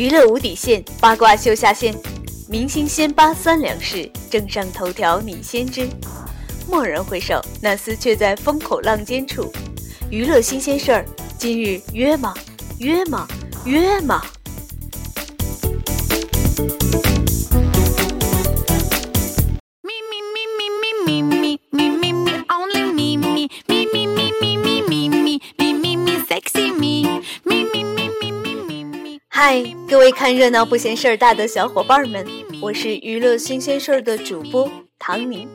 娱乐无底线，八卦秀下限，明星先扒三两事，正上头条你先知。蓦然回首，那厮却在风口浪尖处。娱乐新鲜事儿，今日约吗？约吗？约吗？看热闹不嫌事儿大的小伙伴们，我是娱乐新鲜事儿的主播唐宁。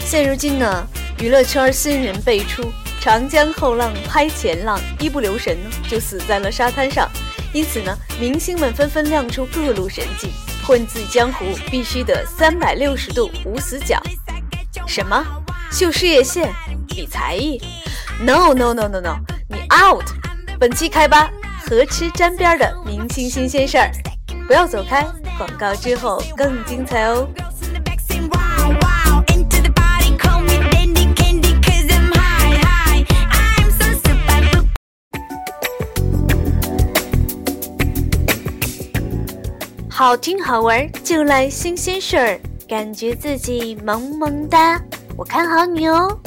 现如今呢，娱乐圈新人辈出，长江后浪拍前浪，一不留神呢就死在了沙滩上。因此呢，明星们纷纷亮出各路神技，混迹江湖必须得三百六十度无死角。什么？秀事业线？比才艺？No No No No No，你 out！本期开吧和吃沾边的明星新鲜事儿，不要走开，广告之后更精彩哦。好听好玩就来新鲜事儿，感觉自己萌萌哒，我看好你哦。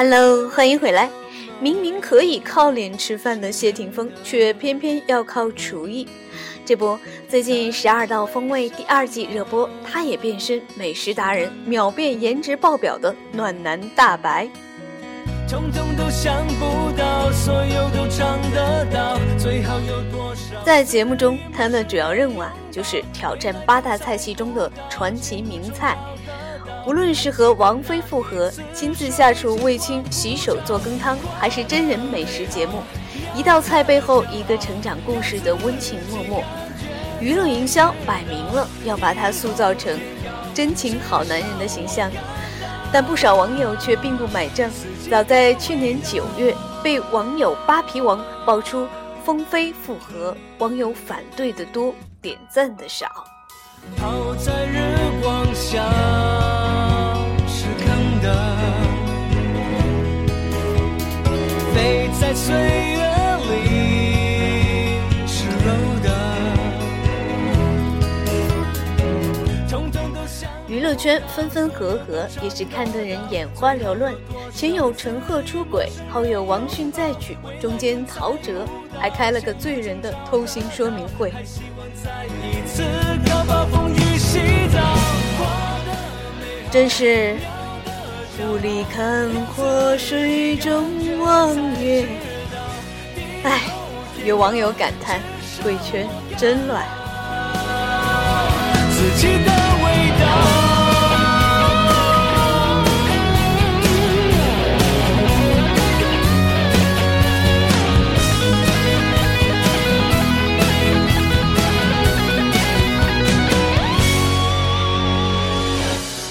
Hello，欢迎回来。明明可以靠脸吃饭的谢霆锋，却偏偏要靠厨艺。这不，最近《十二道风味》第二季热播，他也变身美食达人，秒变颜值爆表的暖男大白。在节目中，他的主要任务啊，就是挑战八大菜系中的传奇名菜。无论是和王菲复合，亲自下厨为亲洗手做羹汤，还是真人美食节目，一道菜背后一个成长故事的温情脉脉。娱乐营销摆明了要把他塑造成真情好男人的形象，但不少网友却并不买账。早在去年九月，被网友扒皮王爆出风飞复合，网友反对的多，点赞的少。泡在日光下。在岁月里柔的。娱乐圈分分合合，也是看得人眼花缭乱。前有陈赫出轨，后有王迅再娶，中间陶喆还开了个醉人的偷腥说明会。真是。雾里看花，水中望月。唉，有网友感叹：贵圈真乱。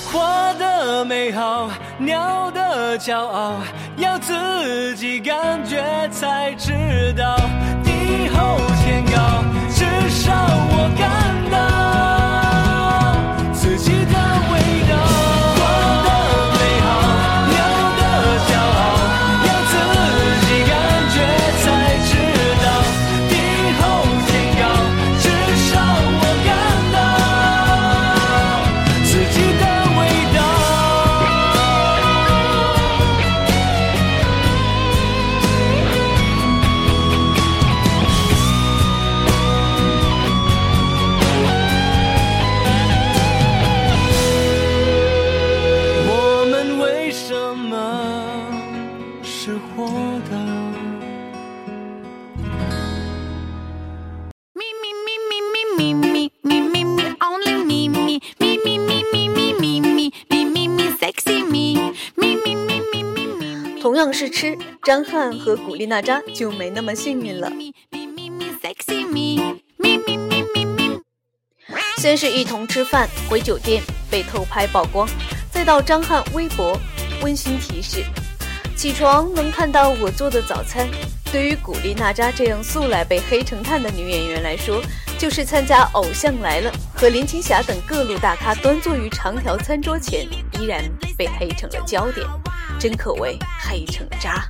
画的美好鸟的骄傲，要自己感觉才知道。地厚天高，至少我感到同样是吃，张翰和古力娜扎就没那么幸运了。先是一同吃饭，回酒店，被偷拍曝光，再到张翰微博温馨提示：起床能看到我做的早餐。对于古力娜扎这样素来被黑成炭的女演员来说，就是参加《偶像来了》和林青霞等各路大咖端坐于长条餐桌前，依然被黑成了焦点，真可谓黑成渣。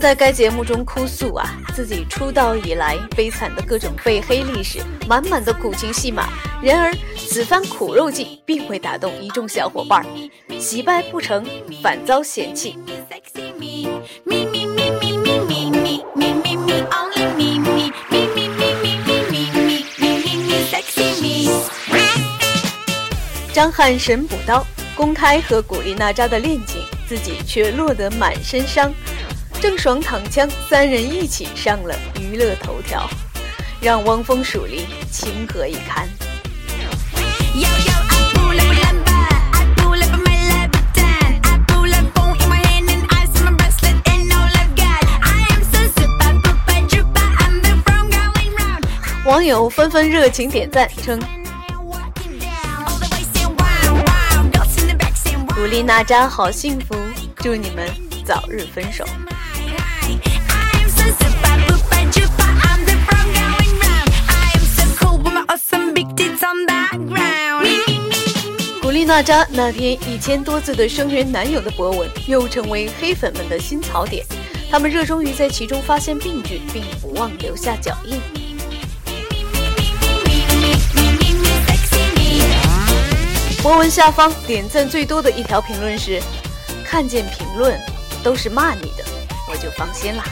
在该节目中哭诉啊，自己出道以来悲惨的各种被黑历史，满满的苦情戏码。然而此番苦肉计并未打动一众小伙伴，惜败不成，反遭嫌弃。张翰神补刀，公开和古力娜扎的恋情，自己却落得满身伤。郑爽躺枪，三人一起上了娱乐头条，让汪峰蜀离情何以堪？网友纷纷热情点赞，称：“古力娜扎好幸福，祝你们早日分手。”娜扎那篇一千多字的声援男友的博文，又成为黑粉们的新槽点。他们热衷于在其中发现病句，并不忘留下脚印。博文下方点赞最多的一条评论是：“看见评论都是骂你的，我就放心啦。”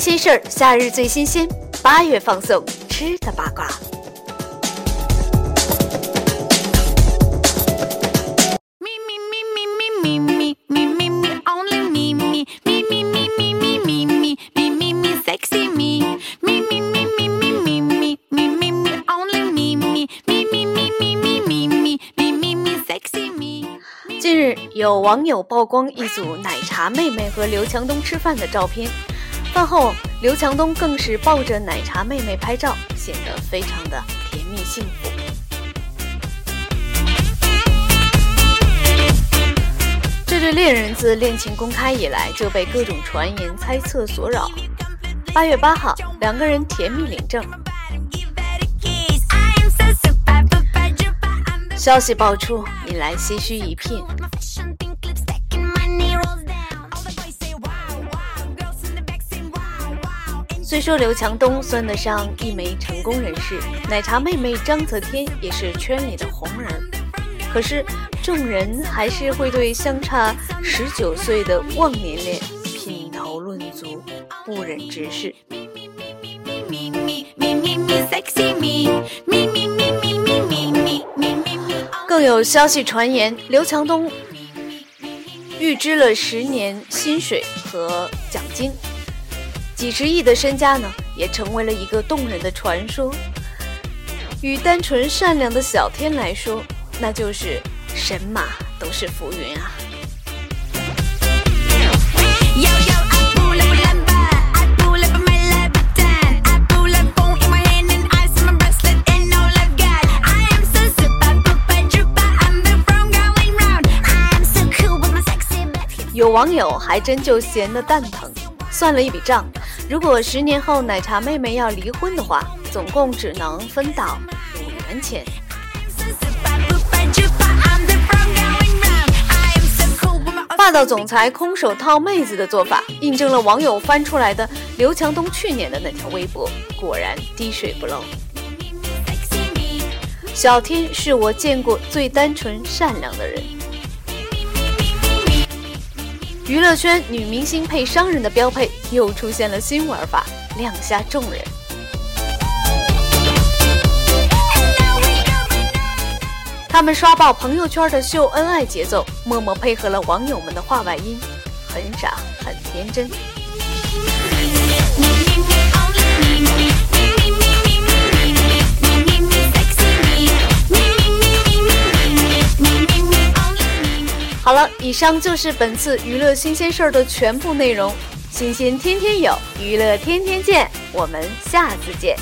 新鲜事儿，夏日最新鲜，八月放送吃的八卦。近日，有网友曝光一组奶茶妹妹和刘强东吃饭的照片。饭后，刘强东更是抱着奶茶妹妹拍照，显得非常的甜蜜幸福。这对恋人自恋情公开以来就被各种传言猜测所扰。八月八号，两个人甜蜜领证，消息爆出，引来唏嘘一片。虽说刘强东算得上一枚成功人士，奶茶妹妹张泽天也是圈里的红人，可是众人还是会对相差十九岁的忘年恋品头论足，不忍直视。更有消息传言，刘强东预支了十年薪水和奖金。几十亿的身家呢，也成为了一个动人的传说。与单纯善良的小天来说，那就是神马都是浮云啊。有网友还真就闲得蛋疼，算了一笔账。如果十年后奶茶妹妹要离婚的话，总共只能分到五元钱。霸道总裁空手套妹子的做法，印证了网友翻出来的刘强东去年的那条微博，果然滴水不漏。小天是我见过最单纯善良的人。娱乐圈女明星配商人的标配又出现了新玩法，亮瞎众人。他们刷爆朋友圈的秀恩爱节奏，默默配合了网友们的话外音，很傻很天真。了，以上就是本次娱乐新鲜事儿的全部内容。新鲜天天有，娱乐天天见，我们下次见。